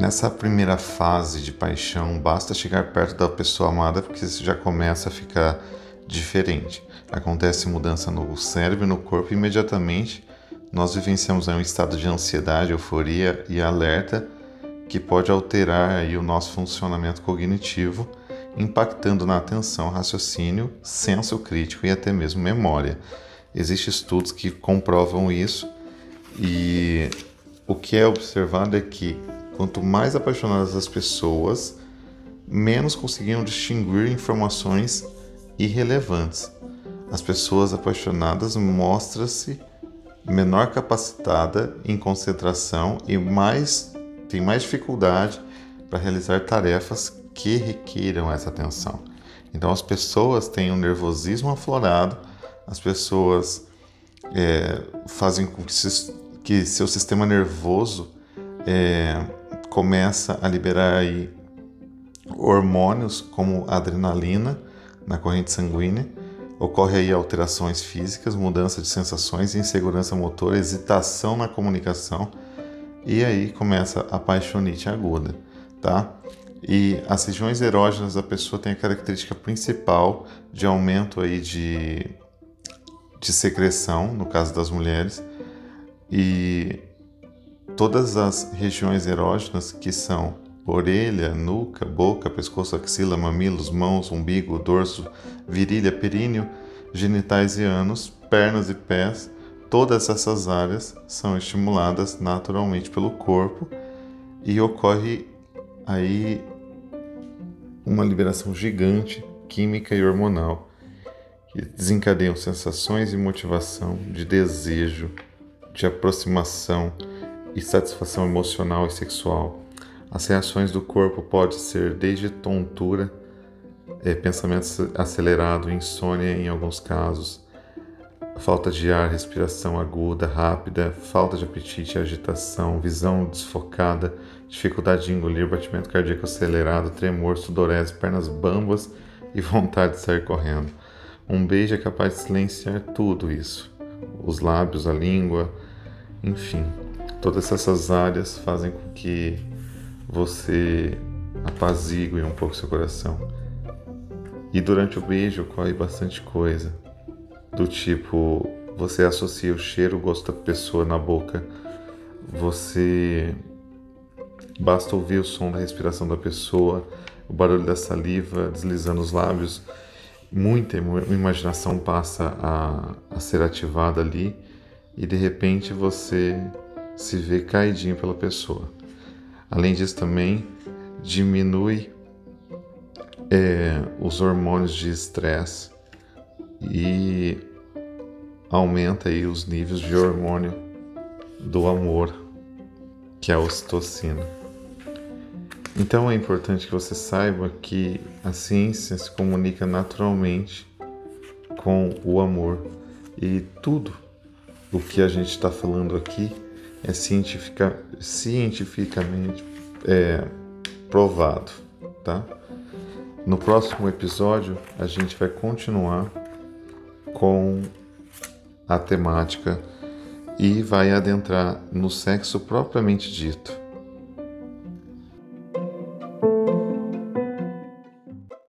Nessa primeira fase de paixão, basta chegar perto da pessoa amada porque isso já começa a ficar diferente. Acontece mudança no cérebro e no corpo imediatamente nós vivenciamos um estado de ansiedade, euforia e alerta que pode alterar o nosso funcionamento cognitivo, impactando na atenção, raciocínio, senso crítico e até mesmo memória. Existem estudos que comprovam isso e o que é observado é que quanto mais apaixonadas as pessoas, menos conseguiam distinguir informações irrelevantes. As pessoas apaixonadas mostram-se menor capacitada em concentração e mais tem mais dificuldade para realizar tarefas que requeram essa atenção. Então as pessoas têm um nervosismo aflorado, as pessoas é, fazem com que, que, seu sistema nervoso é, começa a liberar aí hormônios como adrenalina na corrente sanguínea, ocorre aí alterações físicas, mudança de sensações, insegurança motora, hesitação na comunicação e aí começa a paixonite aguda, tá? E as regiões erógenas da pessoa têm a característica principal de aumento aí de, de secreção, no caso das mulheres, e todas as regiões erógenas que são orelha, nuca, boca, pescoço, axila, mamilos, mãos, umbigo, dorso, virilha, períneo, genitais e ânus, pernas e pés, todas essas áreas são estimuladas naturalmente pelo corpo e ocorre aí uma liberação gigante química e hormonal que desencadeiam sensações e motivação de desejo, de aproximação, e satisfação emocional e sexual. As reações do corpo podem ser desde tontura, é, pensamento acelerado, insônia em alguns casos, falta de ar, respiração aguda, rápida, falta de apetite, agitação, visão desfocada, dificuldade de engolir, batimento cardíaco acelerado, tremor, sudorese, pernas bambas e vontade de sair correndo. Um beijo é capaz de silenciar tudo isso. Os lábios, a língua, enfim. Todas essas áreas fazem com que você apazigue um pouco seu coração. E durante o beijo ocorre bastante coisa, do tipo você associa o cheiro, o gosto da pessoa na boca, você basta ouvir o som da respiração da pessoa, o barulho da saliva deslizando os lábios, muita imaginação passa a, a ser ativada ali e de repente você se vê caidinho pela pessoa. Além disso, também diminui é, os hormônios de estresse e aumenta aí os níveis de hormônio do amor, que é a ocitocina. Então é importante que você saiba que a ciência se comunica naturalmente com o amor e tudo o que a gente está falando aqui é cientifica, cientificamente é, provado, tá? No próximo episódio a gente vai continuar com a temática e vai adentrar no sexo propriamente dito.